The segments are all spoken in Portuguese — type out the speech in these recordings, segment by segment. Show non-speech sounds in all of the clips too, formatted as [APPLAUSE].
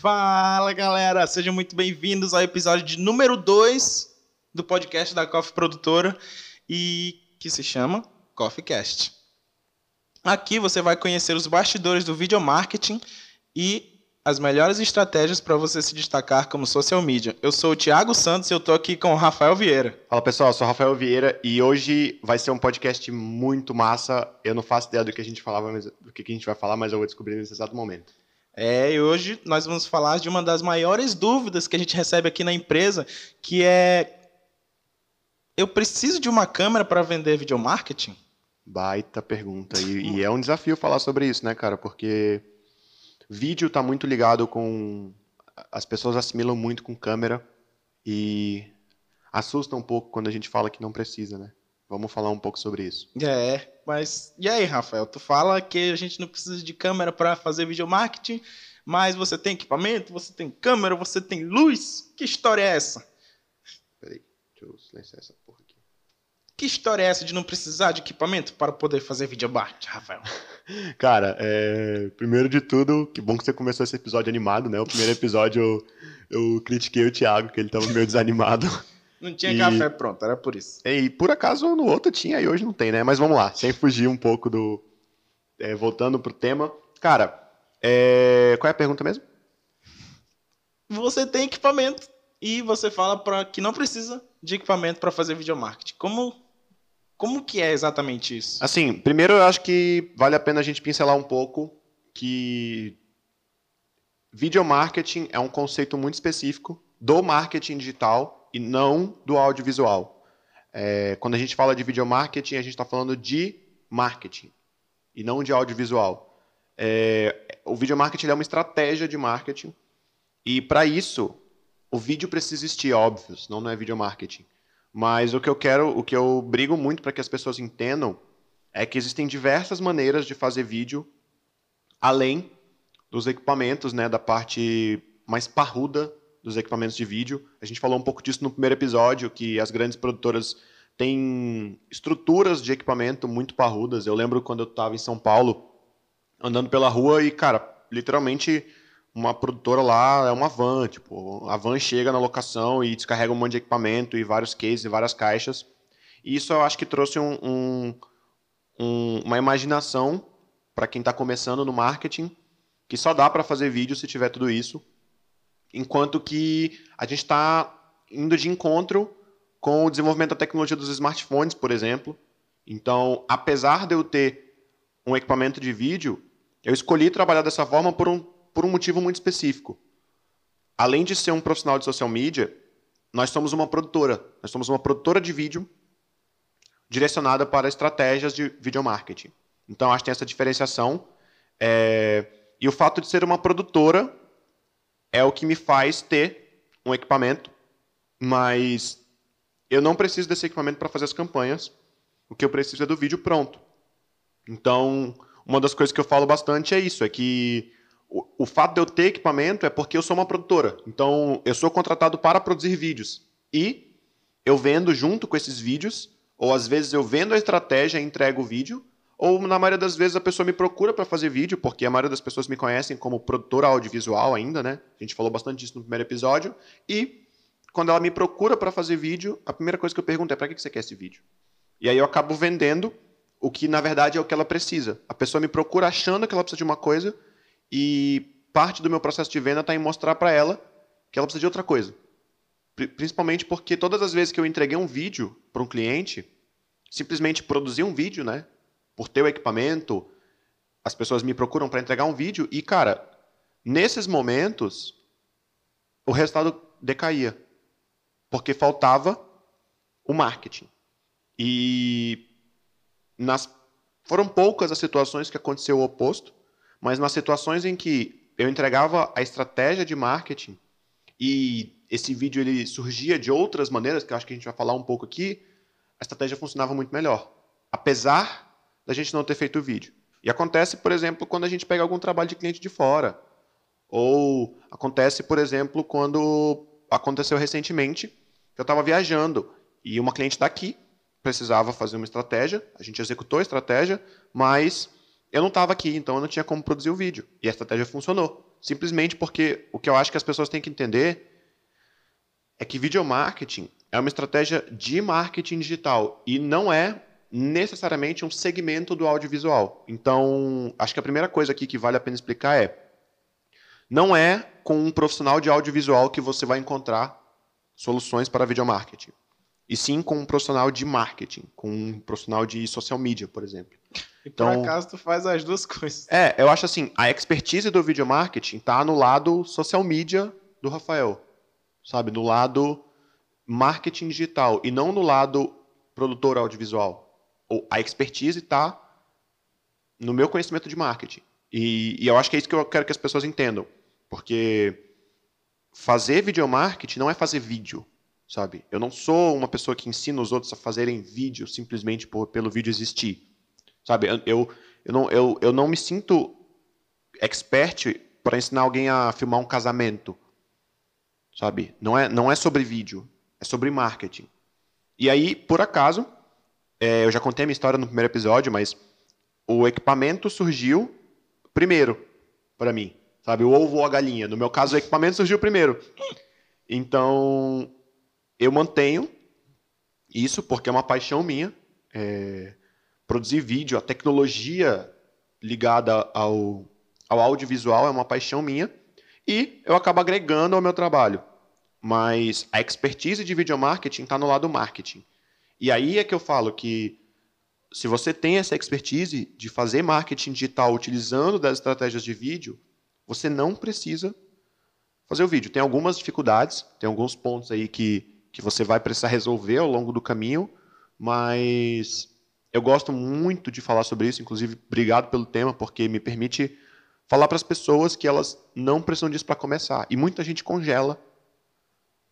Fala galera, sejam muito bem-vindos ao episódio de número 2 do podcast da Coffee Produtora e que se chama Coffee Cast. Aqui você vai conhecer os bastidores do video marketing e as melhores estratégias para você se destacar como social media. Eu sou o Thiago Santos e eu estou aqui com o Rafael Vieira. Fala pessoal, eu sou o Rafael Vieira e hoje vai ser um podcast muito massa. Eu não faço ideia do que a gente falava, do que a gente vai falar, mas eu vou descobrir nesse exato momento. É, e hoje nós vamos falar de uma das maiores dúvidas que a gente recebe aqui na empresa, que é eu preciso de uma câmera para vender video marketing? Baita pergunta. E, e, é um desafio falar sobre isso, né, cara? Porque vídeo está muito ligado com. As pessoas assimilam muito com câmera e assusta um pouco quando a gente fala que não precisa, né? Vamos falar um pouco sobre isso. É, mas e aí, Rafael? Tu fala que a gente não precisa de câmera para fazer video marketing, mas você tem equipamento, você tem câmera, você tem luz. Que história é essa? Peraí, deixa eu silenciar essa porra aqui. Que história é essa de não precisar de equipamento para poder fazer video marketing, Rafael? [LAUGHS] Cara, é... primeiro de tudo, que bom que você começou esse episódio animado, né? O primeiro episódio eu, eu critiquei o Thiago, que ele estava meio desanimado. [LAUGHS] Não tinha e... café pronto, era por isso. E por acaso no outro tinha e hoje não tem, né? Mas vamos lá, sem fugir um pouco do. É, voltando pro tema. Cara, é... qual é a pergunta mesmo? Você tem equipamento e você fala para que não precisa de equipamento para fazer video marketing. Como como que é exatamente isso? Assim, primeiro eu acho que vale a pena a gente pincelar um pouco que video marketing é um conceito muito específico do marketing digital e não do audiovisual. É, quando a gente fala de video marketing, a gente está falando de marketing e não de audiovisual. É, o video marketing é uma estratégia de marketing e para isso o vídeo precisa existir, óbvio, senão não é video marketing. Mas o que eu quero, o que eu brigo muito para que as pessoas entendam é que existem diversas maneiras de fazer vídeo além dos equipamentos, né, da parte mais parruda dos equipamentos de vídeo. A gente falou um pouco disso no primeiro episódio, que as grandes produtoras têm estruturas de equipamento muito parrudas. Eu lembro quando eu estava em São Paulo, andando pela rua e, cara, literalmente uma produtora lá é uma van, tipo, a van chega na locação e descarrega um monte de equipamento e vários cases e várias caixas. E isso eu acho que trouxe um, um, um, uma imaginação para quem está começando no marketing, que só dá para fazer vídeo se tiver tudo isso. Enquanto que a gente está indo de encontro com o desenvolvimento da tecnologia dos smartphones, por exemplo. Então, apesar de eu ter um equipamento de vídeo, eu escolhi trabalhar dessa forma por um, por um motivo muito específico. Além de ser um profissional de social media, nós somos uma produtora. Nós somos uma produtora de vídeo direcionada para estratégias de video marketing. Então, acho que tem essa diferenciação. É... E o fato de ser uma produtora é o que me faz ter um equipamento, mas eu não preciso desse equipamento para fazer as campanhas. O que eu preciso é do vídeo pronto. Então, uma das coisas que eu falo bastante é isso, é que o, o fato de eu ter equipamento é porque eu sou uma produtora. Então, eu sou contratado para produzir vídeos. E eu vendo junto com esses vídeos, ou às vezes eu vendo a estratégia e entrego o vídeo, ou, na maioria das vezes, a pessoa me procura para fazer vídeo, porque a maioria das pessoas me conhecem como produtora audiovisual ainda, né? A gente falou bastante disso no primeiro episódio. E quando ela me procura para fazer vídeo, a primeira coisa que eu pergunto é: para que você quer esse vídeo? E aí eu acabo vendendo o que, na verdade, é o que ela precisa. A pessoa me procura achando que ela precisa de uma coisa e parte do meu processo de venda está em mostrar para ela que ela precisa de outra coisa. Principalmente porque todas as vezes que eu entreguei um vídeo para um cliente, simplesmente produzir um vídeo, né? Por ter o equipamento, as pessoas me procuram para entregar um vídeo e, cara, nesses momentos, o resultado decaía. Porque faltava o marketing. E nas, foram poucas as situações que aconteceu o oposto, mas nas situações em que eu entregava a estratégia de marketing e esse vídeo ele surgia de outras maneiras, que eu acho que a gente vai falar um pouco aqui, a estratégia funcionava muito melhor. Apesar da gente não ter feito o vídeo. E acontece, por exemplo, quando a gente pega algum trabalho de cliente de fora. Ou acontece, por exemplo, quando aconteceu recentemente, que eu estava viajando e uma cliente daqui precisava fazer uma estratégia, a gente executou a estratégia, mas eu não estava aqui, então eu não tinha como produzir o vídeo. E a estratégia funcionou. simplesmente porque o que eu acho que as pessoas têm que entender é que video marketing é uma estratégia de marketing digital e não é necessariamente um segmento do audiovisual. Então, acho que a primeira coisa aqui que vale a pena explicar é não é com um profissional de audiovisual que você vai encontrar soluções para video marketing. E sim com um profissional de marketing, com um profissional de social media, por exemplo. E por então, acaso tu faz as duas coisas. É, eu acho assim, a expertise do video marketing está no lado social media do Rafael. Sabe, no lado marketing digital e não no lado produtor audiovisual. A expertise está no meu conhecimento de marketing. E, e, eu acho que é isso que eu quero que as pessoas entendam. Porque fazer video marketing não é fazer vídeo, sabe? Eu não sou uma pessoa que ensina os outros a fazerem vídeo simplesmente por, pelo vídeo existir. Sabe? Eu, eu, não, eu, eu não me sinto expert para ensinar alguém a filmar um casamento. Sabe? Não é, não é sobre vídeo, é sobre marketing. E aí, por acaso, é, eu já contei a minha história no primeiro episódio, mas o equipamento surgiu primeiro para mim. Sabe? O ovo ou a galinha. No meu caso, o equipamento surgiu primeiro. Então, eu mantenho isso porque é uma paixão minha. É, produzir vídeo, a tecnologia ligada ao, ao audiovisual é uma paixão minha e eu acabo agregando ao meu trabalho. Mas a expertise de video marketing está no lado marketing. E aí é que eu falo que se você tem essa expertise de fazer marketing digital utilizando das estratégias de vídeo, você não precisa fazer o vídeo. Tem algumas dificuldades, tem alguns pontos aí que, que você vai precisar resolver ao longo do caminho, mas eu gosto muito de falar sobre isso, inclusive, obrigado pelo tema, porque me permite falar para as pessoas que elas não precisam disso para começar. E muita gente congela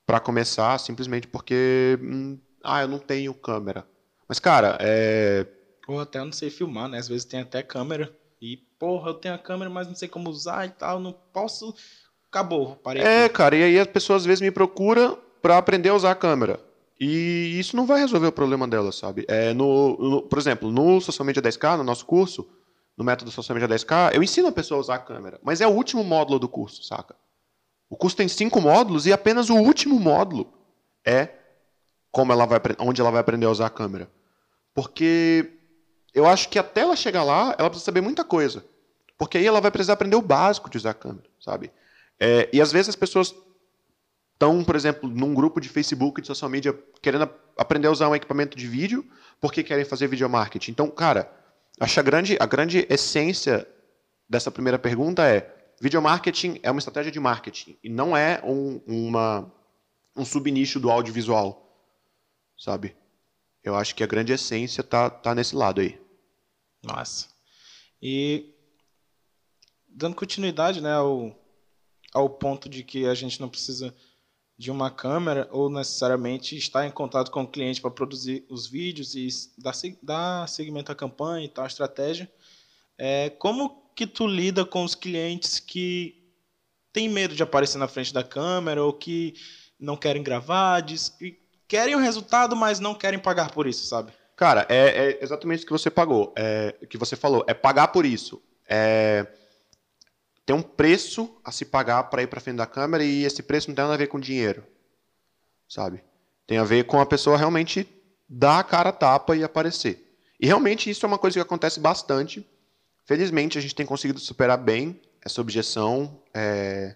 para começar simplesmente porque, hum, ah, eu não tenho câmera. Mas, cara, é. Ou até eu não sei filmar, né? Às vezes tem até câmera. E, porra, eu tenho a câmera, mas não sei como usar e tal, não posso. Acabou, parei. É, aqui. cara, e aí as pessoas às vezes me procuram para aprender a usar a câmera. E isso não vai resolver o problema dela, sabe? É, no, no, por exemplo, no Social Media 10K, no nosso curso, no método Social Media 10K, eu ensino a pessoa a usar a câmera, mas é o último módulo do curso, saca? O curso tem cinco módulos e apenas o último módulo é como ela vai, onde ela vai aprender a usar a câmera. Porque eu acho que até ela chegar lá, ela precisa saber muita coisa. Porque aí ela vai precisar aprender o básico de usar a câmera, sabe? É, e às vezes as pessoas estão, por exemplo, num grupo de Facebook, de social media, querendo aprender a usar um equipamento de vídeo, porque querem fazer video marketing. Então, cara, acho a grande, a grande essência dessa primeira pergunta é: video marketing é uma estratégia de marketing e não é um, uma, um subnicho do audiovisual, sabe? Eu acho que a grande essência tá, tá nesse lado aí. Nossa. E dando continuidade, né, ao, ao ponto de que a gente não precisa de uma câmera ou necessariamente estar em contato com o cliente para produzir os vídeos e dar, dar seguimento à campanha e tal, a estratégia. É, como que tu lida com os clientes que têm medo de aparecer na frente da câmera ou que não querem gravar, diz, querem o resultado, mas não querem pagar por isso, sabe? Cara, é, é exatamente o que você pagou, é, que você falou, é pagar por isso. É, tem um preço a se pagar para ir para frente da câmera e esse preço não tem nada a ver com dinheiro, sabe? Tem a ver com a pessoa realmente dar a cara a tapa e aparecer. E realmente isso é uma coisa que acontece bastante. Felizmente a gente tem conseguido superar bem essa objeção. É...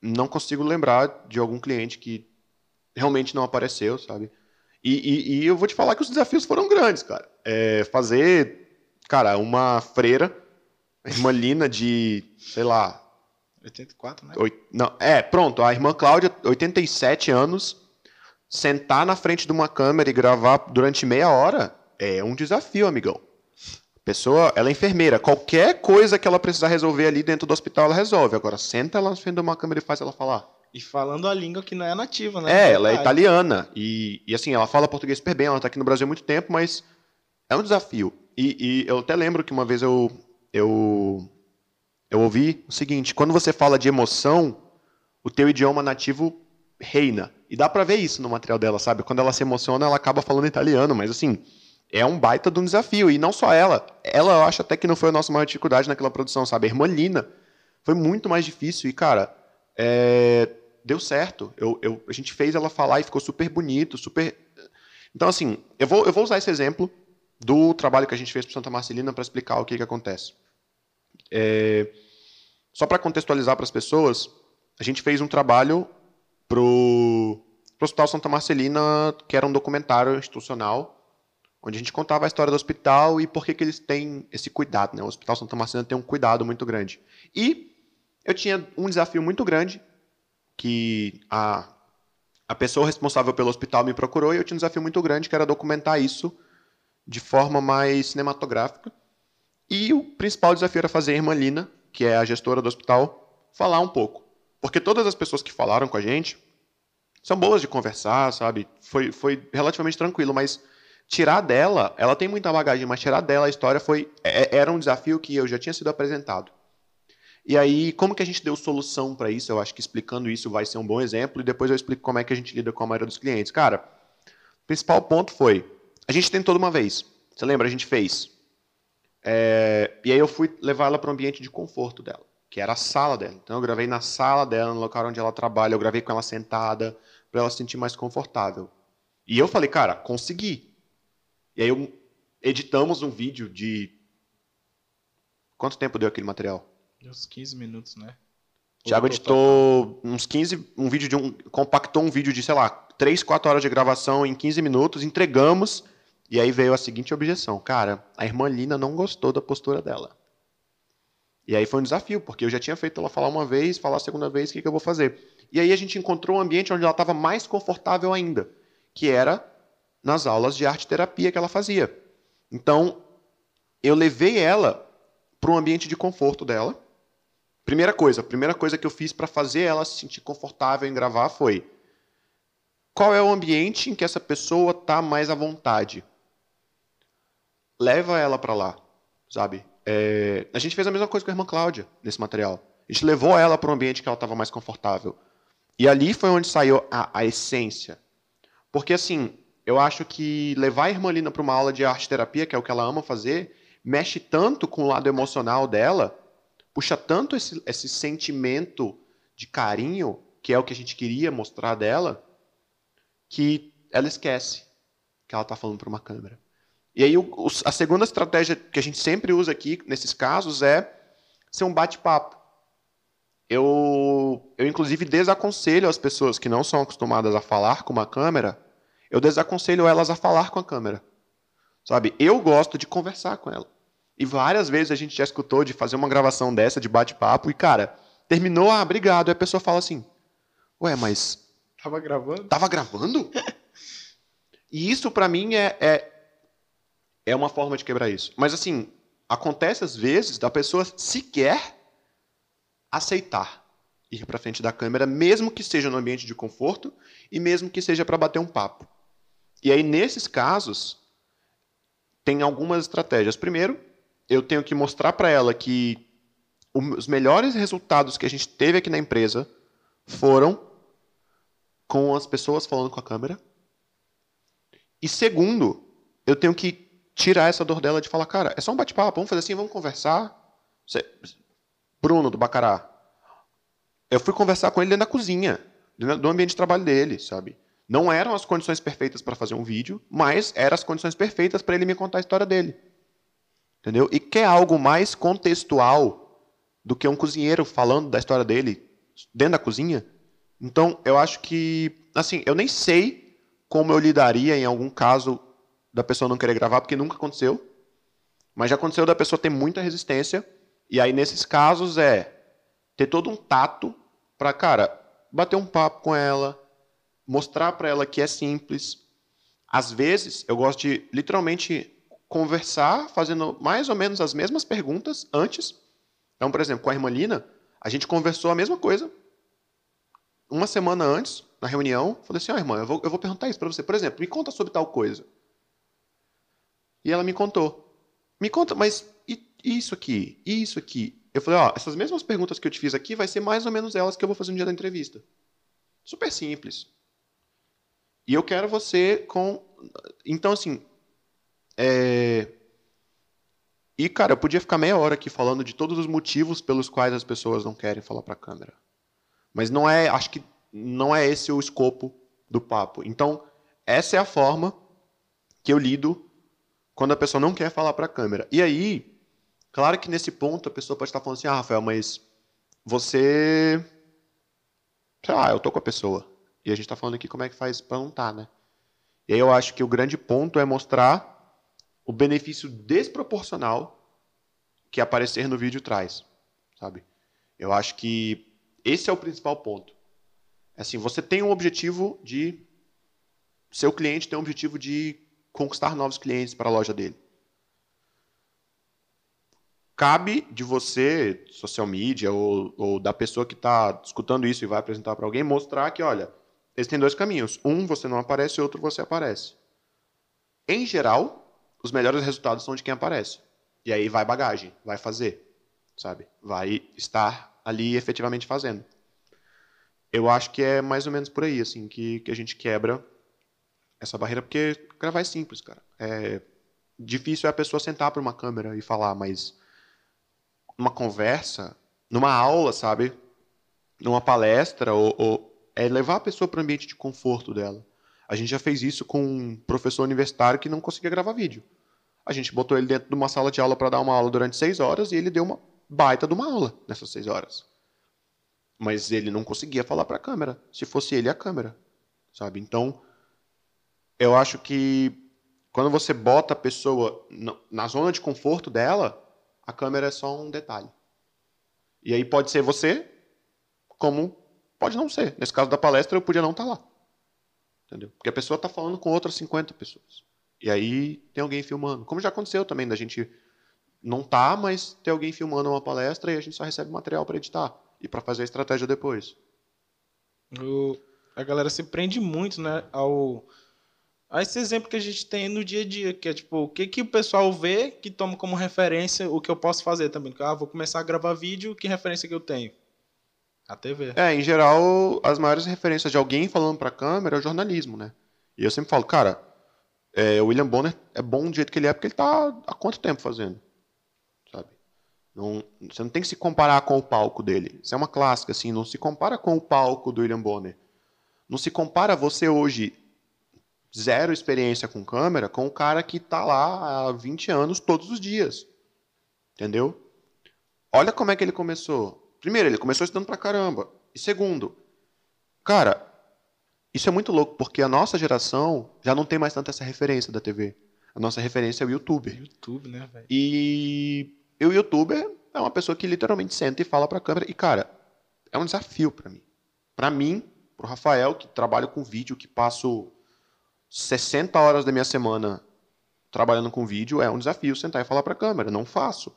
Não consigo lembrar de algum cliente que realmente não apareceu, sabe? E, e, e eu vou te falar que os desafios foram grandes, cara. É fazer, cara, uma freira a irmã Lina de, sei lá. 84, né? Oito, não, é, pronto. A irmã Cláudia, 87 anos, sentar na frente de uma câmera e gravar durante meia hora é um desafio, amigão. A pessoa, ela é enfermeira. Qualquer coisa que ela precisar resolver ali dentro do hospital, ela resolve. Agora, senta ela na frente de uma câmera e faz ela falar. E falando a língua que não é nativa, né? É, ela é italiana. E, e assim, ela fala português super bem. Ela está aqui no Brasil há muito tempo, mas é um desafio. E, e eu até lembro que uma vez eu, eu, eu ouvi o seguinte: quando você fala de emoção, o teu idioma nativo reina. E dá para ver isso no material dela, sabe? Quando ela se emociona, ela acaba falando italiano, mas assim, é um baita de um desafio. E não só ela. Ela, eu acho até que não foi a nossa maior dificuldade naquela produção, sabe? A irmã Lina. Foi muito mais difícil e, cara, é, deu certo. Eu, eu, a gente fez ela falar e ficou super bonito, super. Então, assim, eu vou, eu vou usar esse exemplo do trabalho que a gente fez para Santa Marcelina para explicar o que, que acontece. É, só para contextualizar para as pessoas, a gente fez um trabalho para o Hospital Santa Marcelina, que era um documentário institucional, onde a gente contava a história do hospital e por que, que eles têm esse cuidado. Né? O Hospital Santa Marcelina tem um cuidado muito grande. E eu tinha um desafio muito grande, que a, a pessoa responsável pelo hospital me procurou, e eu tinha um desafio muito grande, que era documentar isso de forma mais cinematográfica. E o principal desafio era fazer a irmã Lina, que é a gestora do hospital, falar um pouco. Porque todas as pessoas que falaram com a gente são boas de conversar, sabe? Foi, foi relativamente tranquilo, mas tirar dela, ela tem muita bagagem, mas tirar dela a história foi é, era um desafio que eu já tinha sido apresentado. E aí, como que a gente deu solução para isso? Eu acho que explicando isso vai ser um bom exemplo e depois eu explico como é que a gente lida com a maioria dos clientes. Cara, o principal ponto foi, a gente tentou de uma vez. Você lembra? A gente fez. É, e aí eu fui levar ela para o ambiente de conforto dela, que era a sala dela. Então eu gravei na sala dela, no local onde ela trabalha, eu gravei com ela sentada, para ela se sentir mais confortável. E eu falei, cara, consegui. E aí eu, editamos um vídeo de. Quanto tempo deu aquele material? Uns 15 minutos, né? Tiago editou uns 15, um vídeo de um, compactou um vídeo de, sei lá, 3, 4 horas de gravação em 15 minutos, entregamos, e aí veio a seguinte objeção, cara, a irmã Lina não gostou da postura dela. E aí foi um desafio, porque eu já tinha feito ela falar uma vez, falar a segunda vez, o que, que eu vou fazer? E aí a gente encontrou um ambiente onde ela estava mais confortável ainda, que era nas aulas de arte terapia que ela fazia. Então, eu levei ela para um ambiente de conforto dela, Primeira coisa, a primeira coisa que eu fiz para fazer ela se sentir confortável em gravar foi qual é o ambiente em que essa pessoa está mais à vontade? Leva ela para lá, sabe? É, a gente fez a mesma coisa com a irmã Cláudia nesse material. A gente levou ela para um ambiente que ela estava mais confortável. E ali foi onde saiu a, a, essência. Porque, assim, eu acho que levar a irmã Lina para uma aula de arte terapia, que é o que ela ama fazer, mexe tanto com o lado emocional dela puxa tanto esse, esse sentimento de carinho, que é o que a gente queria mostrar dela, que ela esquece que ela está falando para uma câmera. E aí, o, a segunda estratégia que a gente sempre usa aqui, nesses casos, é ser um bate-papo. Eu, eu, inclusive, desaconselho as pessoas que não são acostumadas a falar com uma câmera, eu desaconselho elas a falar com a câmera. Sabe? Eu gosto de conversar com ela. E várias vezes a gente já escutou de fazer uma gravação dessa, de bate-papo, e, cara, terminou, ah, obrigado. E a pessoa fala assim: Ué, mas. Tava gravando? Tava gravando? [LAUGHS] e isso, para mim, é, é, é uma forma de quebrar isso. Mas, assim, acontece às vezes da pessoa sequer aceitar ir para frente da câmera, mesmo que seja no ambiente de conforto e mesmo que seja para bater um papo. E aí, nesses casos, tem algumas estratégias. Primeiro, eu tenho que mostrar para ela que os melhores resultados que a gente teve aqui na empresa foram com as pessoas falando com a câmera. E segundo, eu tenho que tirar essa dor dela de falar, cara, é só um bate-papo, vamos fazer assim, vamos conversar. Bruno, do Bacará. Eu fui conversar com ele dentro da cozinha, do ambiente de trabalho dele, sabe? Não eram as condições perfeitas para fazer um vídeo, mas eram as condições perfeitas para ele me contar a história dele. Entendeu? E quer algo mais contextual do que um cozinheiro falando da história dele dentro da cozinha? Então, eu acho que, assim, eu nem sei como eu lidaria em algum caso da pessoa não querer gravar, porque nunca aconteceu. Mas já aconteceu da pessoa ter muita resistência. E aí, nesses casos, é ter todo um tato para, cara, bater um papo com ela, mostrar para ela que é simples. Às vezes, eu gosto de literalmente conversar fazendo mais ou menos as mesmas perguntas antes. Então, por exemplo, com a irmã Lina, a gente conversou a mesma coisa uma semana antes, na reunião. Falei assim: ó, oh, irmã, eu vou, eu vou perguntar isso para você. Por exemplo, me conta sobre tal coisa. E ela me contou. Me conta, mas e, isso aqui? E isso aqui? Eu falei: ó, essas mesmas perguntas que eu te fiz aqui vai ser mais ou menos elas que eu vou fazer no dia da entrevista. Super simples. E eu quero você com. Então, assim, é... E, cara, eu podia ficar meia hora aqui falando de todos os motivos pelos quais as pessoas não querem falar para câmera. Mas não é, acho que não é esse o escopo do papo. Então, essa é a forma que eu lido quando a pessoa não quer falar para câmera. E aí, claro que nesse ponto a pessoa pode estar falando assim: "Ah, Rafael, mas você sei lá, eu tô com a pessoa. E a gente está falando aqui como é que faz para não tá, né? E aí eu acho que o grande ponto é mostrar o benefício desproporcional que aparecer no vídeo traz, sabe? Eu acho que esse é o principal ponto. Assim, você tem um objetivo de seu cliente tem um objetivo de conquistar novos clientes para a loja dele. Cabe de você, social media, ou, ou da pessoa que está escutando isso e vai apresentar para alguém, mostrar que, olha, existem dois caminhos. Um, você não aparece, outro, você aparece. Em geral, os melhores resultados são de quem aparece. E aí vai bagagem, vai fazer, sabe? Vai estar ali efetivamente fazendo. Eu acho que é mais ou menos por aí, assim, que, que a gente quebra essa barreira, porque gravar é simples, cara. É difícil é a pessoa sentar para uma câmera e falar, mas numa conversa, numa aula, sabe? Numa palestra, ou, ou é levar a pessoa para o ambiente de conforto dela. A gente já fez isso com um professor universitário que não conseguia gravar vídeo. A gente botou ele dentro de uma sala de aula para dar uma aula durante seis horas e ele deu uma baita de uma aula nessas seis horas. Mas ele não conseguia falar para a câmera. Se fosse ele, a câmera. Sabe? Então, eu acho que quando você bota a pessoa na zona de conforto dela, a câmera é só um detalhe. E aí pode ser você, como pode não ser. Nesse caso da palestra, eu podia não estar tá lá. Entendeu? Porque a pessoa está falando com outras 50 pessoas. E aí tem alguém filmando. Como já aconteceu também, da gente não tá, mas ter alguém filmando uma palestra e a gente só recebe material para editar e para fazer a estratégia depois. O, a galera se prende muito, né, ao a esse exemplo que a gente tem no dia a dia, que é tipo, o que, que o pessoal vê que toma como referência o que eu posso fazer também. Ah, vou começar a gravar vídeo, que referência que eu tenho? A TV. É, em geral, as maiores referências de alguém falando para a câmera é o jornalismo, né? E eu sempre falo, cara, é, o William Bonner é bom do jeito que ele é porque ele está há quanto tempo fazendo? Sabe? Não, você não tem que se comparar com o palco dele. Isso é uma clássica, assim, não se compara com o palco do William Bonner. Não se compara você hoje zero experiência com câmera com o cara que está lá há 20 anos todos os dias. Entendeu? Olha como é que ele começou. Primeiro, ele começou estudando pra caramba. E segundo, cara, isso é muito louco, porque a nossa geração já não tem mais tanta essa referência da TV. A nossa referência é o YouTuber. YouTube, né, velho? E o YouTuber é uma pessoa que literalmente senta e fala pra câmera. E, cara, é um desafio para mim. Para mim, pro Rafael, que trabalho com vídeo, que passo 60 horas da minha semana trabalhando com vídeo, é um desafio sentar e falar para a câmera. Não faço.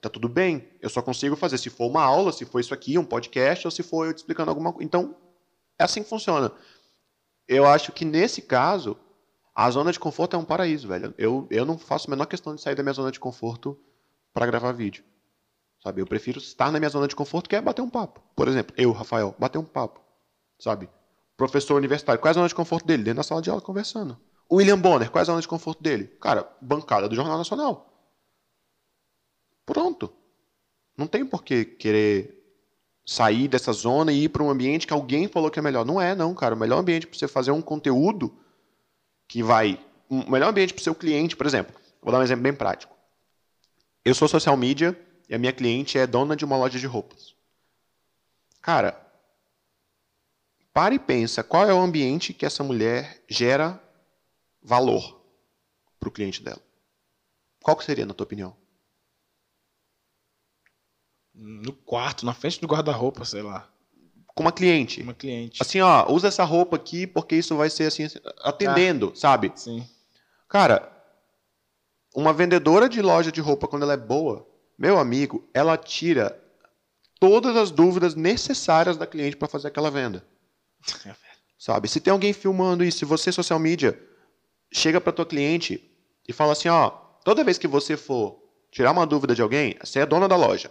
Tá tudo bem. Eu só consigo fazer se for uma aula, se for isso aqui, um podcast, ou se for eu te explicando alguma coisa. Então, é assim que funciona. Eu acho que nesse caso, a zona de conforto é um paraíso, velho. Eu, eu não faço a menor questão de sair da minha zona de conforto para gravar vídeo. Sabe? Eu prefiro estar na minha zona de conforto, que é bater um papo. Por exemplo, eu, Rafael, bater um papo. Sabe? Professor universitário, qual é a zona de conforto dele? Dentro da sala de aula conversando. William Bonner, qual é a zona de conforto dele? Cara, bancada do Jornal Nacional. Pronto. Não tem por que querer sair dessa zona e ir para um ambiente que alguém falou que é melhor. Não é, não, cara. O melhor ambiente para você fazer um conteúdo que vai. O melhor ambiente para o seu cliente, por exemplo. Vou dar um exemplo bem prático. Eu sou social media e a minha cliente é dona de uma loja de roupas. Cara, para e pensa qual é o ambiente que essa mulher gera valor para o cliente dela. Qual que seria, na tua opinião? No quarto, na frente do guarda-roupa, sei lá. Com uma cliente. Uma cliente. Assim, ó, usa essa roupa aqui porque isso vai ser assim, atendendo, ah, sabe? Sim. Cara, uma vendedora de loja de roupa, quando ela é boa, meu amigo, ela tira todas as dúvidas necessárias da cliente para fazer aquela venda. [LAUGHS] Sabe? Se tem alguém filmando isso, se você, social media, chega para tua cliente e fala assim, ó, toda vez que você for tirar uma dúvida de alguém, você é dona da loja.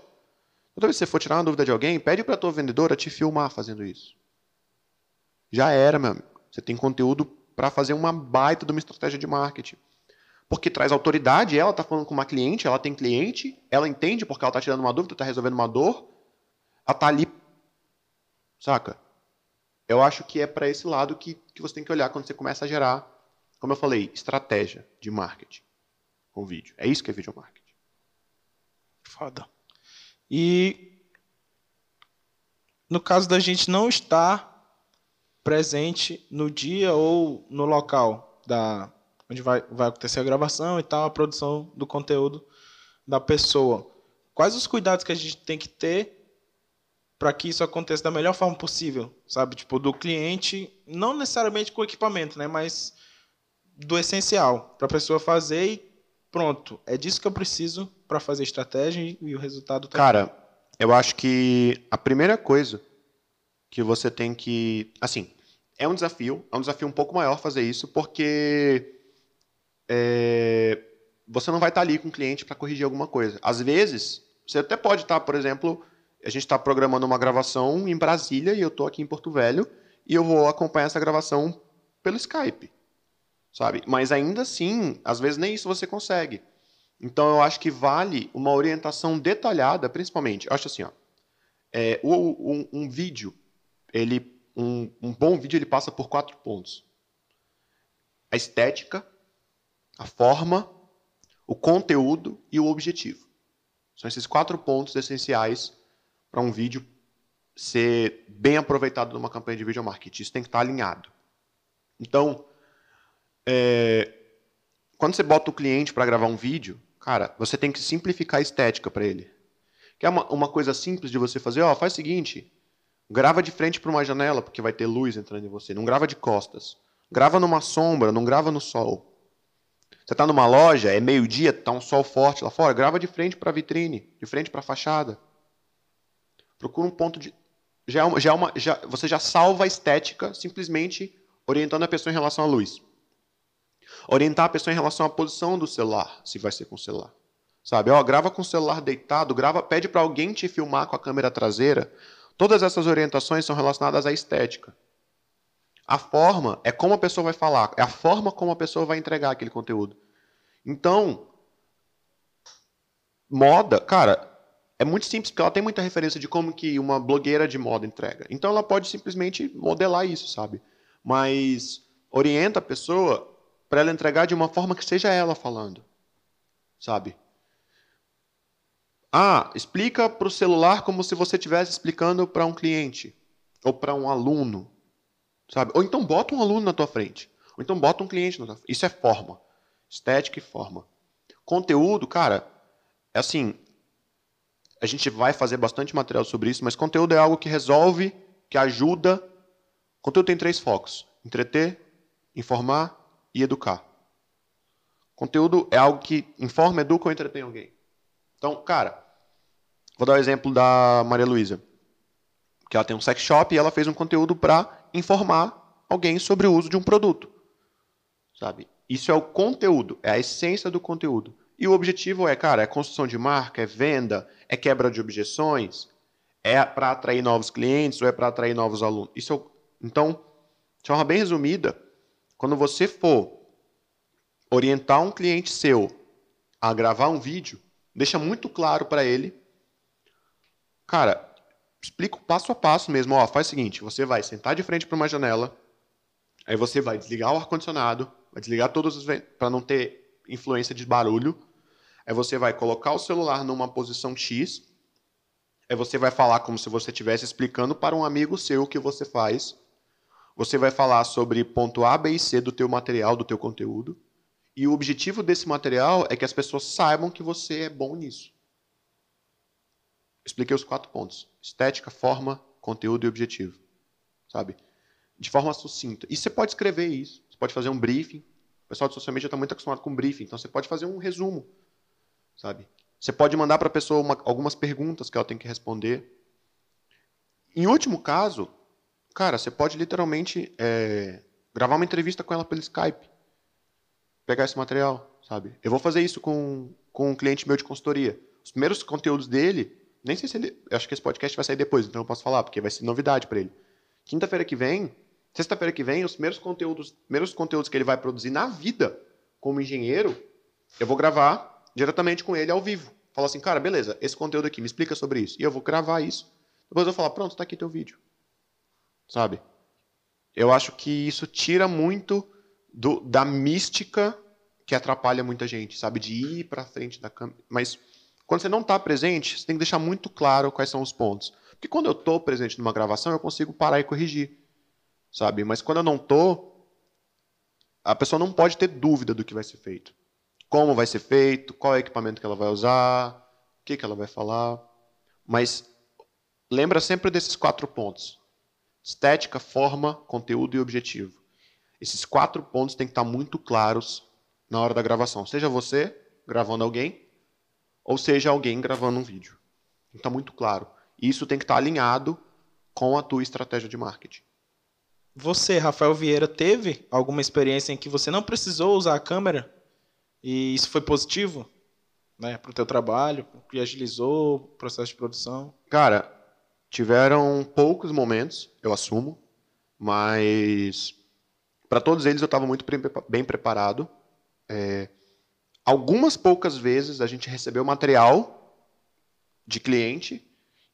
Toda vez que você for tirar uma dúvida de alguém, pede para tua vendedora te filmar fazendo isso. Já era, meu amigo. Você tem conteúdo para fazer uma baita de uma estratégia de marketing. Porque traz autoridade, ela está falando com uma cliente, ela tem cliente, ela entende porque ela está tirando uma dúvida, está resolvendo uma dor, ela está ali. Saca? Eu acho que é para esse lado que, que você tem que olhar quando você começa a gerar, como eu falei, estratégia de marketing com vídeo. É isso que é vídeo marketing. Foda. E no caso da gente não estar presente no dia ou no local da onde vai, vai acontecer a gravação e tal, a produção do conteúdo da pessoa. Quais os cuidados que a gente tem que ter para que isso aconteça da melhor forma possível, sabe? Tipo, do cliente, não necessariamente com o equipamento, né? Mas do essencial, para a pessoa fazer e pronto. É disso que eu preciso para fazer estratégia e o resultado tá Cara, eu acho que a primeira coisa que você tem que. Assim, é um desafio, é um desafio um pouco maior fazer isso, porque é, você não vai estar ali com o cliente para corrigir alguma coisa. Às vezes, você até pode estar, por exemplo, a gente está programando uma gravação em Brasília e eu estou aqui em Porto Velho e eu vou acompanhar essa gravação pelo Skype, sabe? Mas ainda assim, às vezes nem isso você consegue. Então eu acho que vale uma orientação detalhada, principalmente. Eu acho assim, ó, é, um, um, vídeo, ele, um, um bom vídeo, ele passa por quatro pontos: a estética, a forma, o conteúdo e o objetivo. São esses quatro pontos essenciais para um vídeo ser bem aproveitado numa campanha de vídeo marketing. Isso tem que estar alinhado. Então, é, quando você bota o cliente para gravar um vídeo, cara, você tem que simplificar a estética para ele. É uma, uma coisa simples de você fazer, ó, faz o seguinte, grava de frente para uma janela, porque vai ter luz entrando em você. Não grava de costas. Grava numa sombra, não grava no sol. Você está numa loja, é meio-dia, está um sol forte lá fora, grava de frente para a vitrine, de frente para a fachada. Procura um ponto de. Já é uma, já é uma, já, você já salva a estética simplesmente orientando a pessoa em relação à luz. Orientar a pessoa em relação à posição do celular, se vai ser com o celular. Sabe? Ó, grava com o celular deitado, grava, pede para alguém te filmar com a câmera traseira. Todas essas orientações são relacionadas à estética. A forma é como a pessoa vai falar, é a forma como a pessoa vai entregar aquele conteúdo. Então, moda, cara, é muito simples, porque ela tem muita referência de como que uma blogueira de moda entrega. Então ela pode simplesmente modelar isso, sabe? Mas orienta a pessoa para ela entregar de uma forma que seja ela falando, sabe? Ah, explica para o celular como se você estivesse explicando para um cliente ou para um aluno, Sabe? Ou então bota um aluno na tua frente. Ou então bota um cliente na tua frente. Isso é forma. Estética e forma. Conteúdo, cara, é assim. A gente vai fazer bastante material sobre isso, mas conteúdo é algo que resolve, que ajuda. Conteúdo tem três focos: entreter, informar e educar. Conteúdo é algo que informa, educa ou entretém alguém. Então, cara, vou dar o exemplo da Maria Luísa. Que ela tem um sex shop e ela fez um conteúdo para informar alguém sobre o uso de um produto. Sabe? Isso é o conteúdo, é a essência do conteúdo. E o objetivo é, cara, é construção de marca, é venda, é quebra de objeções, é para atrair novos clientes ou é para atrair novos alunos. Isso é o... Então, de forma bem resumida, quando você for orientar um cliente seu a gravar um vídeo, deixa muito claro para ele, cara, explico passo a passo mesmo. Ó, faz o seguinte: você vai sentar de frente para uma janela, aí você vai desligar o ar-condicionado, vai desligar todos os para não ter influência de barulho. Aí você vai colocar o celular numa posição X. Aí você vai falar como se você estivesse explicando para um amigo seu o que você faz. Você vai falar sobre ponto A, B e C do teu material, do teu conteúdo. E o objetivo desse material é que as pessoas saibam que você é bom nisso. Expliquei os quatro pontos estética, forma, conteúdo e objetivo. Sabe? De forma sucinta. E você pode escrever isso. Você pode fazer um briefing. O pessoal de social media está muito acostumado com briefing, então você pode fazer um resumo. Sabe? Você pode mandar para a pessoa uma, algumas perguntas que ela tem que responder. Em último caso, cara, você pode literalmente é, gravar uma entrevista com ela pelo Skype. Pegar esse material, sabe? Eu vou fazer isso com, com um cliente meu de consultoria. Os primeiros conteúdos dele nem sei se ele. Acho que esse podcast vai sair depois, então eu posso falar, porque vai ser novidade para ele. Quinta-feira que vem, sexta-feira que vem, os primeiros conteúdos, primeiros conteúdos que ele vai produzir na vida como engenheiro eu vou gravar diretamente com ele ao vivo. Fala assim, cara, beleza, esse conteúdo aqui, me explica sobre isso. E eu vou gravar isso. Depois eu vou falar, pronto, tá aqui teu vídeo. Sabe? Eu acho que isso tira muito do, da mística que atrapalha muita gente, sabe? De ir para frente da câmera. Mas quando você não está presente, você tem que deixar muito claro quais são os pontos. Porque quando eu estou presente numa gravação, eu consigo parar e corrigir, sabe? Mas quando eu não estou, a pessoa não pode ter dúvida do que vai ser feito. Como vai ser feito, qual é o equipamento que ela vai usar, o que, que ela vai falar. Mas lembra sempre desses quatro pontos: estética, forma, conteúdo e objetivo. Esses quatro pontos têm que estar muito claros na hora da gravação. Seja você gravando alguém, ou seja alguém gravando um vídeo. Está muito claro. Isso tem que estar alinhado com a tua estratégia de marketing. Você, Rafael Vieira, teve alguma experiência em que você não precisou usar a câmera e isso foi positivo, né, para o teu trabalho, que agilizou o processo de produção? Cara, tiveram poucos momentos, eu assumo, mas para todos eles eu estava muito bem preparado. É, algumas poucas vezes a gente recebeu material de cliente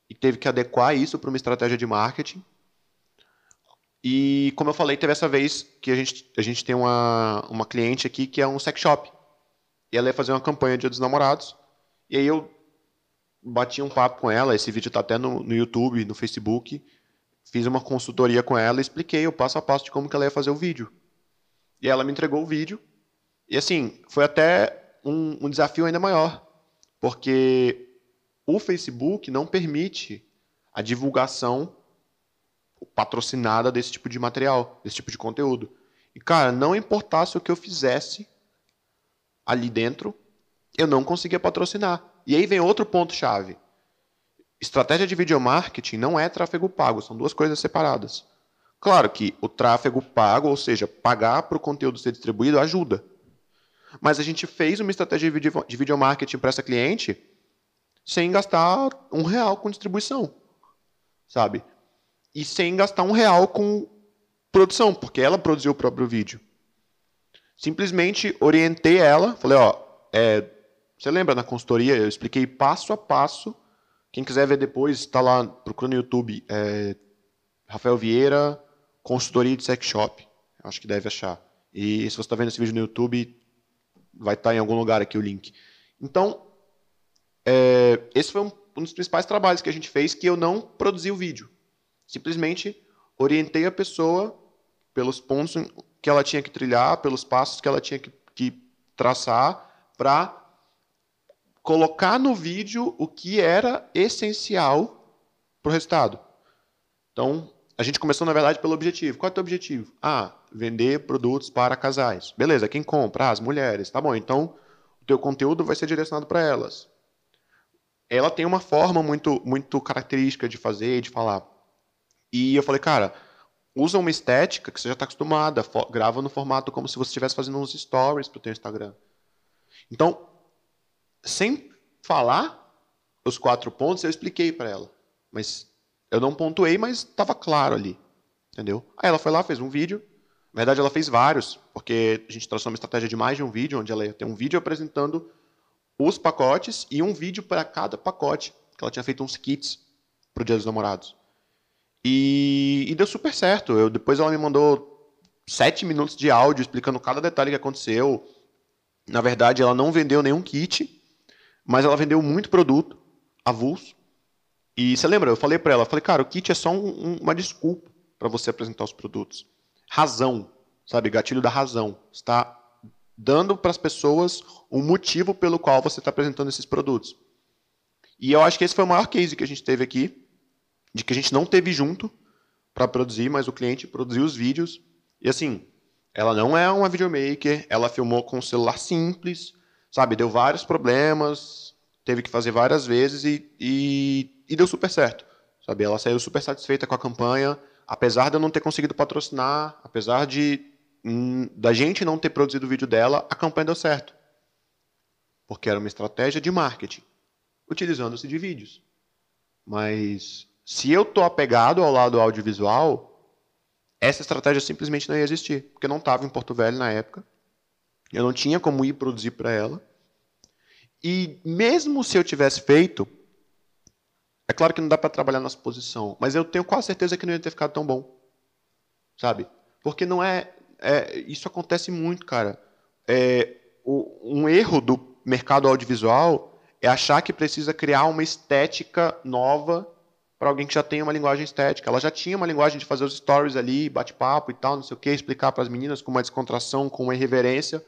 e teve que adequar isso para uma estratégia de marketing. E, como eu falei, teve essa vez que a gente, a gente tem uma, uma cliente aqui que é um sex shop. E ela ia fazer uma campanha Dia dos Namorados. E aí eu bati um papo com ela, esse vídeo está até no, no YouTube, no Facebook. Fiz uma consultoria com ela expliquei o passo a passo de como que ela ia fazer o vídeo. E ela me entregou o vídeo. E assim, foi até um, um desafio ainda maior. Porque o Facebook não permite a divulgação patrocinada desse tipo de material, desse tipo de conteúdo. E, cara, não importasse o que eu fizesse ali dentro, eu não conseguia patrocinar. E aí vem outro ponto-chave. Estratégia de video marketing não é tráfego pago, são duas coisas separadas. Claro que o tráfego pago, ou seja, pagar para o conteúdo ser distribuído, ajuda. Mas a gente fez uma estratégia de video, de video marketing para essa cliente sem gastar um real com distribuição, sabe? E sem gastar um real com produção, porque ela produziu o próprio vídeo. Simplesmente orientei ela, falei, ó, é, você lembra na consultoria, eu expliquei passo a passo. Quem quiser ver depois, está lá, procura no YouTube, é, Rafael Vieira, consultoria de sex shop. Acho que deve achar. E se você está vendo esse vídeo no YouTube, vai estar tá em algum lugar aqui o link. Então, é, esse foi um, um, dos principais trabalhos que a gente fez que eu não produzi o vídeo. Simplesmente orientei a pessoa pelos pontos que ela tinha que trilhar, pelos passos que ela tinha que, que traçar para colocar no vídeo o que era essencial para o resultado. Então, a gente começou, na verdade, pelo objetivo. Qual é o teu objetivo? Ah, vender produtos para casais. Beleza, quem compra? Ah, as mulheres. Tá bom, então o teu conteúdo vai ser direcionado para elas ela tem uma forma muito, muito característica de fazer e de falar. E eu falei, cara, usa uma estética que você já está acostumada, grava no formato como se você estivesse fazendo uns stories para o teu Instagram. Então, sem falar os quatro pontos, eu expliquei para ela. Mas eu não pontuei, mas estava claro ali. Entendeu? Aí ela foi lá, fez um vídeo. Na verdade, ela fez vários, porque a gente traçou uma estratégia de mais de um vídeo, onde ela ia ter um vídeo apresentando os pacotes e um vídeo para cada pacote. Que ela tinha feito uns kits para o Dia dos Namorados. E, e, deu super certo. Eu, depois ela me mandou sete minutos de áudio explicando cada detalhe que aconteceu. Na verdade, ela não vendeu nenhum kit, mas ela vendeu muito produto avulso. E você lembra? Eu falei para ela, falei, cara, o kit é só um, um, uma desculpa para você apresentar os produtos. Razão, sabe? Gatilho da razão. Está dando para as pessoas o motivo pelo qual você está apresentando esses produtos. E eu acho que esse foi o maior case que a gente teve aqui, de que a gente não teve junto para produzir, mas o cliente produziu os vídeos. E assim, ela não é uma videomaker, ela filmou com um celular simples, sabe? Deu vários problemas, teve que fazer várias vezes e, e, e deu super certo, sabe? Ela saiu super satisfeita com a campanha, apesar de eu não ter conseguido patrocinar, apesar de Hum, da gente não ter produzido o vídeo dela, a campanha deu certo. Porque era uma estratégia de marketing, utilizando-se de vídeos. Mas se eu estou apegado ao lado audiovisual, essa estratégia simplesmente não ia existir, porque não estava em Porto Velho na época. Eu não tinha como ir produzir para ela. E mesmo se eu tivesse feito, é claro que não dá para trabalhar nessa posição, mas eu tenho quase certeza que não ia ter ficado tão bom. Sabe? Porque não é. é isso acontece muito, cara. É, o, um erro do mercado audiovisual é achar que precisa criar uma estética nova para alguém que já tem uma linguagem estética. Ela já tinha uma linguagem de fazer os stories ali, bate-papo e tal, não sei o que, explicar para as meninas com uma descontração, com uma irreverência.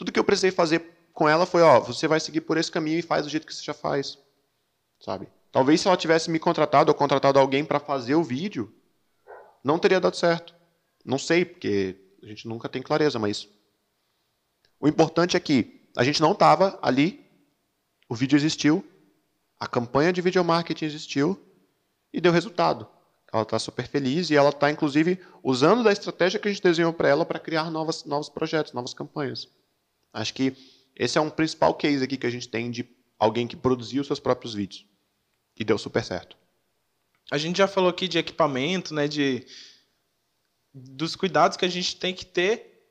Tudo que eu precisei fazer com ela foi, ó, você vai seguir por esse caminho e faz do jeito que você já faz, sabe? Talvez se ela tivesse me contratado ou contratado alguém para fazer o vídeo, não teria dado certo. Não sei, porque a gente nunca tem clareza, mas o importante é que a gente não estava ali, o vídeo existiu, a campanha de video marketing existiu e deu resultado. Ela está super feliz e ela está, inclusive, usando da estratégia que a gente desenhou para ela para criar novas, novos projetos, novas campanhas. Acho que esse é um principal case aqui que a gente tem de alguém que produziu seus próprios vídeos. E deu super certo. A gente já falou aqui de equipamento, né, de dos cuidados que a gente tem que ter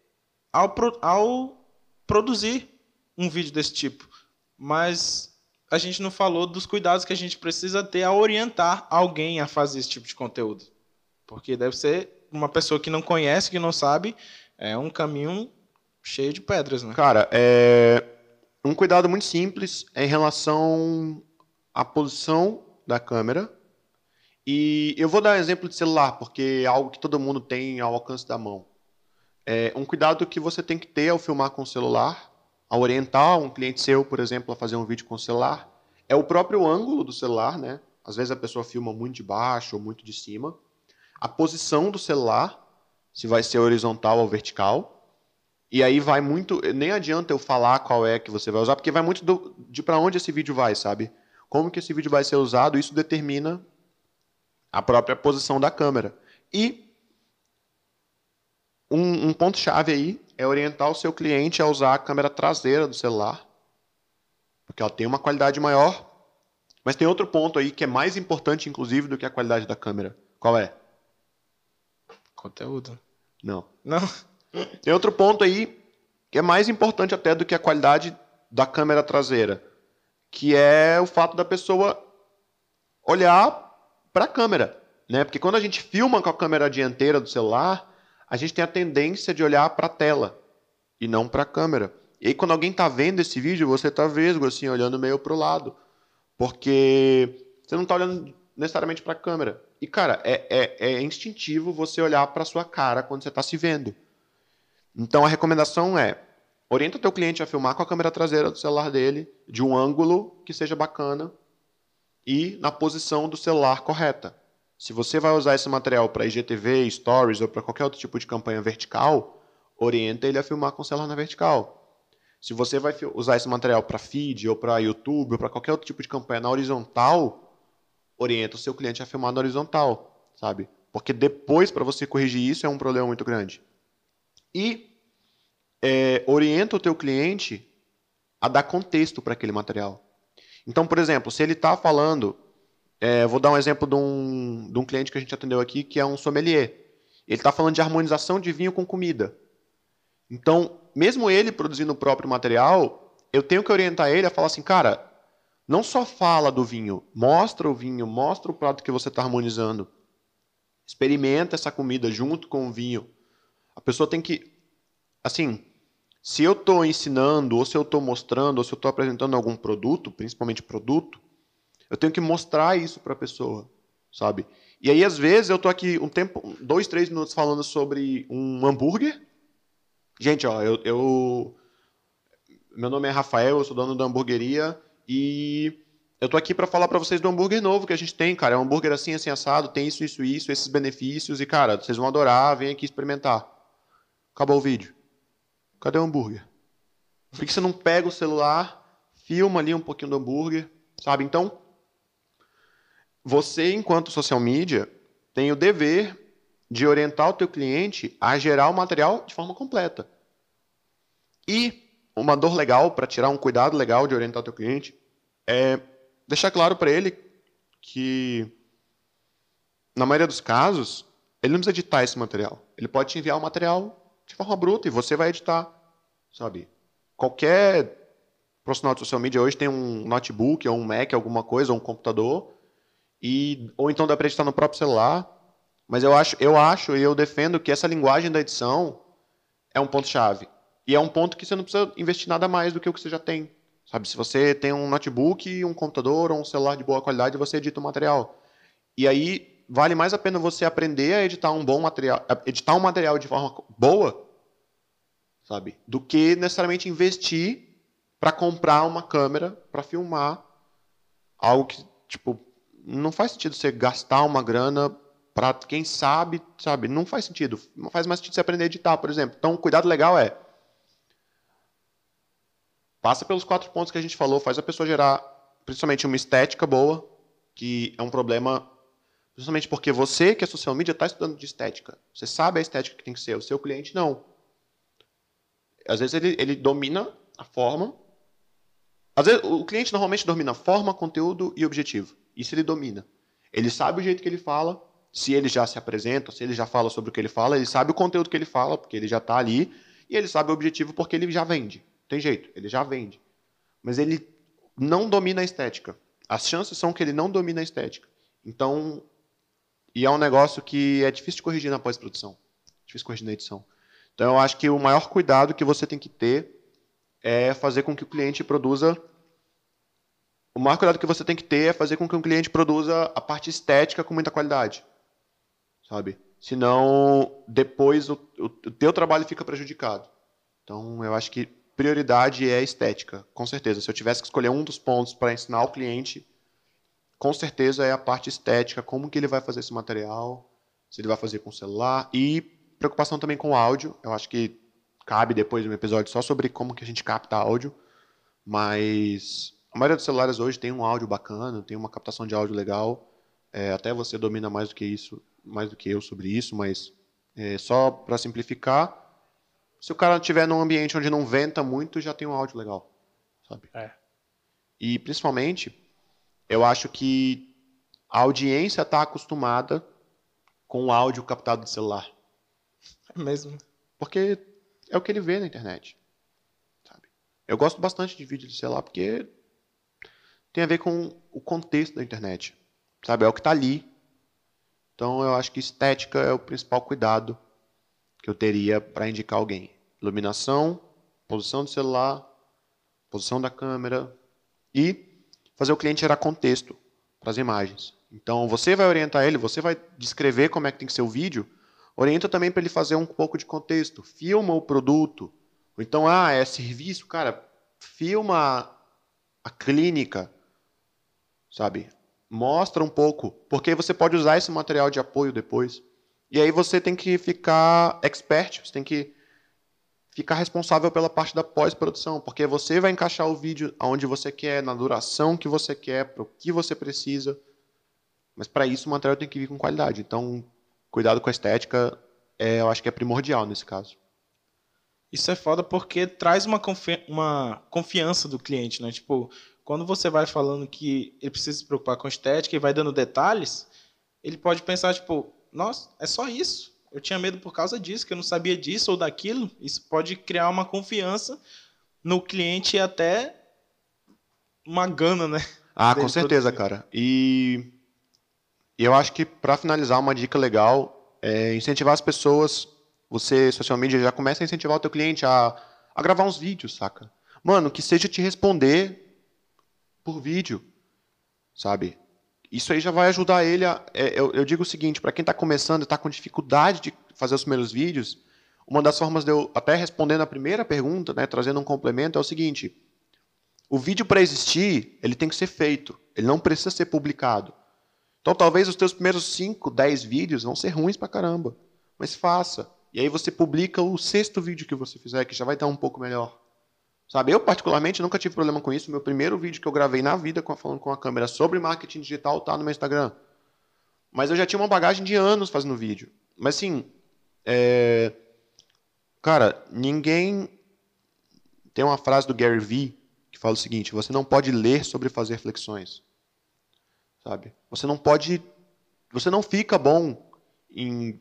ao, ao produzir um vídeo desse tipo. Mas a gente não falou dos cuidados que a gente precisa ter ao orientar alguém a fazer esse tipo de conteúdo. Porque deve ser uma pessoa que não conhece, que não sabe, é um caminho cheio de pedras, né? Cara, é um cuidado muito simples é em relação a posição da câmera. E eu vou dar um exemplo de celular, porque é algo que todo mundo tem ao alcance da mão. É um cuidado que você tem que ter ao filmar com o celular, ao orientar um cliente seu, por exemplo, a fazer um vídeo com o celular, é o próprio ângulo do celular, né? Às vezes a pessoa filma muito de baixo ou muito de cima. A posição do celular, se vai ser horizontal ou vertical. E aí vai muito. Nem adianta eu falar qual é que você vai usar, porque vai muito do, de para onde esse vídeo vai, sabe? como que esse vídeo vai ser usado, isso determina a própria posição da câmera. E um, um ponto-chave aí é orientar o seu cliente a usar a câmera traseira do celular, porque ela tem uma qualidade maior. Mas tem outro ponto aí que é mais importante, inclusive, do que a qualidade da câmera. Qual é? Conteúdo. Não. Não. Tem outro ponto aí que é mais importante até do que a qualidade da câmera traseira que é o fato da pessoa olhar para a câmera, né? Porque quando a gente filma com a câmera dianteira do celular, a gente tem a tendência de olhar para a tela e não para a câmera. E aí quando alguém está vendo esse vídeo, você está vesgo assim, olhando meio para o lado, porque você não está olhando necessariamente para a câmera. E cara, é, é, é instintivo você olhar para sua cara quando você está se vendo. Então a recomendação é Orienta o teu cliente a filmar com a câmera traseira do celular dele, de um ângulo que seja bacana e na posição do celular correta. Se você vai usar esse material para IGTV, Stories ou para qualquer outro tipo de campanha vertical, orienta ele a filmar com o celular na vertical. Se você vai usar esse material para feed ou para YouTube ou para qualquer outro tipo de campanha na horizontal, orienta o seu cliente a filmar na horizontal, sabe? Porque depois para você corrigir isso é um problema muito grande. E é, orienta o teu cliente a dar contexto para aquele material. Então, por exemplo, se ele está falando, é, vou dar um exemplo de um, de um cliente que a gente atendeu aqui, que é um sommelier. Ele está falando de harmonização de vinho com comida. Então, mesmo ele produzindo o próprio material, eu tenho que orientar ele a falar assim, cara, não só fala do vinho, mostra o vinho, mostra o prato que você está harmonizando. Experimenta essa comida junto com o vinho. A pessoa tem que, assim, se eu estou ensinando, ou se eu estou mostrando, ou se eu estou apresentando algum produto, principalmente produto, eu tenho que mostrar isso para a pessoa, sabe? E aí, às vezes, eu estou aqui um tempo, dois, três minutos falando sobre um hambúrguer. Gente, ó, eu, eu meu nome é Rafael, eu sou dono da hamburgueria e eu estou aqui para falar para vocês do hambúrguer novo que a gente tem, cara. É um hambúrguer assim, assim, assado, tem isso, isso, isso, esses benefícios e, cara, vocês vão adorar, vem aqui experimentar. Acabou o vídeo. Cadê o hambúrguer? Por que você não pega o celular, filma ali um pouquinho do hambúrguer, sabe? Então, você, enquanto social media, tem o dever de orientar o teu cliente a gerar o material de forma completa. E uma dor legal para tirar um cuidado legal de orientar o teu cliente é deixar claro para ele que na maioria dos casos ele não precisa editar esse material. Ele pode te enviar o material de forma bruta e você vai editar, sabe? Qualquer profissional de social media hoje tem um notebook, ou um Mac, alguma coisa, ou um computador, e, ou então dá para editar no próprio celular. Mas eu acho, eu acho e eu defendo que essa linguagem da edição é um ponto-chave. E é um ponto que você não precisa investir nada mais do que o que você já tem. Sabe, se você tem um notebook, um computador ou um celular de boa qualidade, você edita o material. E aí vale mais a pena você aprender a editar um bom material, editar um material de forma boa, sabe, do que necessariamente investir para comprar uma câmera para filmar algo que, tipo, não faz sentido você gastar uma grana para quem sabe, sabe? Não faz sentido. Não faz mais sentido você aprender a editar, por exemplo. Então, cuidado legal é passa pelos quatro pontos que a gente falou, faz a pessoa gerar principalmente uma estética boa, que é um problema justamente porque você que é social media está estudando de estética. Você sabe a estética que tem que ser, o seu cliente não. Às vezes ele, ele domina a forma, às vezes, o cliente normalmente domina forma, conteúdo e objetivo. Isso ele domina. Ele sabe o jeito que ele fala, se ele já se apresenta, se ele já fala sobre o que ele fala, ele sabe o conteúdo que ele fala, porque ele já está ali, e ele sabe o objetivo porque ele já vende. Tem jeito, ele já vende. Mas ele não domina a estética. As chances são que ele não domina a estética. Então, e é um negócio que é difícil de corrigir na pós-produção. Difícil de corrigir na edição. Então, eu acho que o maior cuidado que você tem que ter é fazer com que o cliente produza o maior cuidado que você tem que ter é fazer com que um cliente produza a parte estética com muita qualidade. Sabe? Senão, depois o, o, o teu trabalho fica prejudicado. Então, eu acho que prioridade é estética, com certeza. Se eu tivesse que escolher um dos pontos para ensinar o cliente, com certeza é a parte estética, como que ele vai fazer esse material, se ele vai fazer com celular e preocupação também com o áudio. Eu acho que cabe depois um episódio só sobre como que a gente capta áudio, mas a maioria dos celulares hoje tem um áudio bacana, tem uma captação de áudio legal. É, até você domina mais do que isso, mais do que eu sobre isso, mas é, só para simplificar, se o cara estiver num ambiente onde não venta muito, já tem um áudio legal, sabe? É. E principalmente, eu acho que a audiência está acostumada com o áudio captado do celular. É mesmo. Porque é o que ele vê na internet. Sabe? Eu gosto bastante de vídeo de celular porque tem a ver com o contexto da internet. Sabe? É o que está ali. Então eu acho que estética é o principal cuidado que eu teria para indicar alguém. Iluminação, posição do celular, posição da câmera e fazer o cliente gerar contexto para as imagens. Então você vai orientar ele, você vai descrever como é que tem que ser o vídeo, orienta também para ele fazer um pouco de contexto. Filma o produto. Ou então, ah, é serviço, cara, filma a clínica, sabe? Mostra um pouco, porque você pode usar esse material de apoio depois. E aí você tem que ficar expert, você tem que ficar responsável pela parte da pós-produção, porque você vai encaixar o vídeo aonde você quer, na duração que você quer, para o que você precisa. Mas para isso o material tem que vir com qualidade. Então, cuidado com a estética, é, eu acho que é primordial nesse caso. Isso é foda porque traz uma, confi uma confiança do cliente, né? Tipo, quando você vai falando que ele precisa se preocupar com estética e vai dando detalhes, ele pode pensar, tipo, nossa, é só isso. Eu tinha medo por causa disso, que eu não sabia disso ou daquilo. Isso pode criar uma confiança no cliente e até uma gana, né? Ah, com certeza, cara. E eu acho que para finalizar uma dica legal é incentivar as pessoas. Você, social media, já começa a incentivar o teu cliente a, a gravar uns vídeos, saca? Mano, que seja te responder por vídeo, sabe? Isso aí já vai ajudar ele a. É, eu, eu, digo o seguinte: para quem está começando e está com dificuldade de fazer os primeiros vídeos, uma das formas de eu, até respondendo a primeira pergunta, né, trazendo um complemento, é o seguinte: o vídeo para existir, ele tem que ser feito, ele não precisa ser publicado. Então talvez os teus primeiros 5, 10 vídeos vão ser ruins para caramba, mas faça. E aí você publica o sexto vídeo que você fizer, que já vai estar um pouco melhor. Sabe, eu particularmente nunca tive problema com isso. Meu primeiro vídeo que eu gravei na vida falando com a câmera sobre marketing digital está no meu Instagram. Mas eu já tinha uma bagagem de anos fazendo vídeo. Mas assim, é... cara, ninguém tem uma frase do Gary Vee que fala o seguinte: você não pode ler sobre fazer flexões, sabe? Você não pode, você não fica bom em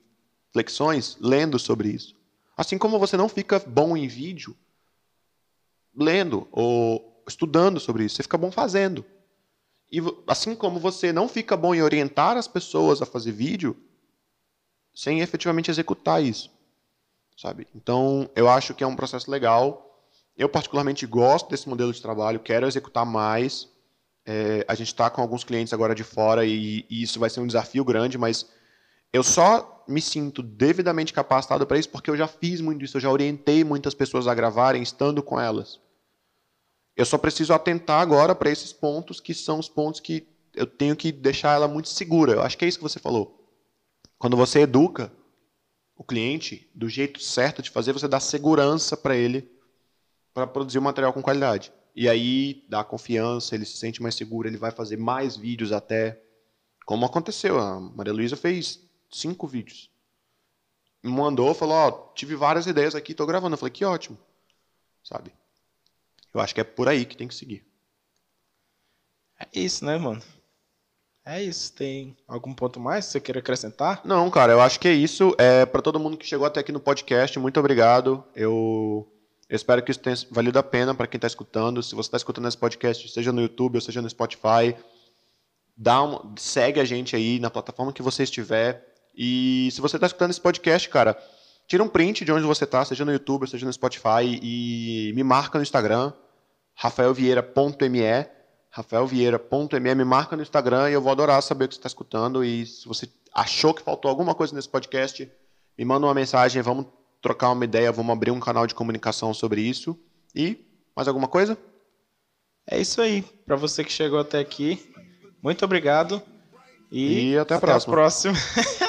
flexões lendo sobre isso. Assim como você não fica bom em vídeo lendo ou estudando sobre isso, você fica bom fazendo. E assim como você não fica bom em orientar as pessoas a fazer vídeo, sem efetivamente executar isso, sabe? Então, eu acho que é um processo legal. Eu particularmente gosto desse modelo de trabalho, quero executar mais. É, a gente está com alguns clientes agora de fora e, e isso vai ser um desafio grande, mas eu só me sinto devidamente capacitado para isso porque eu já fiz muito isso, eu já orientei muitas pessoas a gravarem estando com elas. Eu só preciso atentar agora para esses pontos que são os pontos que eu tenho que deixar ela muito segura. Eu acho que é isso que você falou. Quando você educa o cliente do jeito certo de fazer, você dá segurança para ele para produzir o um material com qualidade. E aí dá confiança, ele se sente mais seguro, ele vai fazer mais vídeos até. Como aconteceu, a Maria Luísa fez cinco vídeos. Me mandou, falou, ó, oh, tive várias ideias aqui, tô gravando. Eu falei, que ótimo. Sabe? Eu acho que é por aí que tem que seguir. É isso, né, mano? É isso. Tem algum ponto mais que você queira acrescentar? Não, cara, eu acho que é isso. É, para todo mundo que chegou até aqui no podcast, muito obrigado. Eu, eu espero que isso tenha valido a pena para quem está escutando. Se você está escutando esse podcast, seja no YouTube ou seja no Spotify, dá uma, segue a gente aí na plataforma que você estiver. E se você está escutando esse podcast, cara, tira um print de onde você está, seja no YouTube, seja no Spotify, e me marca no Instagram, rafaelvieira.me, rafaelvieira.me, me marca no Instagram e eu vou adorar saber o que você está escutando. E se você achou que faltou alguma coisa nesse podcast, me manda uma mensagem, vamos trocar uma ideia, vamos abrir um canal de comunicação sobre isso. E mais alguma coisa? É isso aí. Para você que chegou até aqui, muito obrigado. E, e até a até próxima. A próxima. [LAUGHS]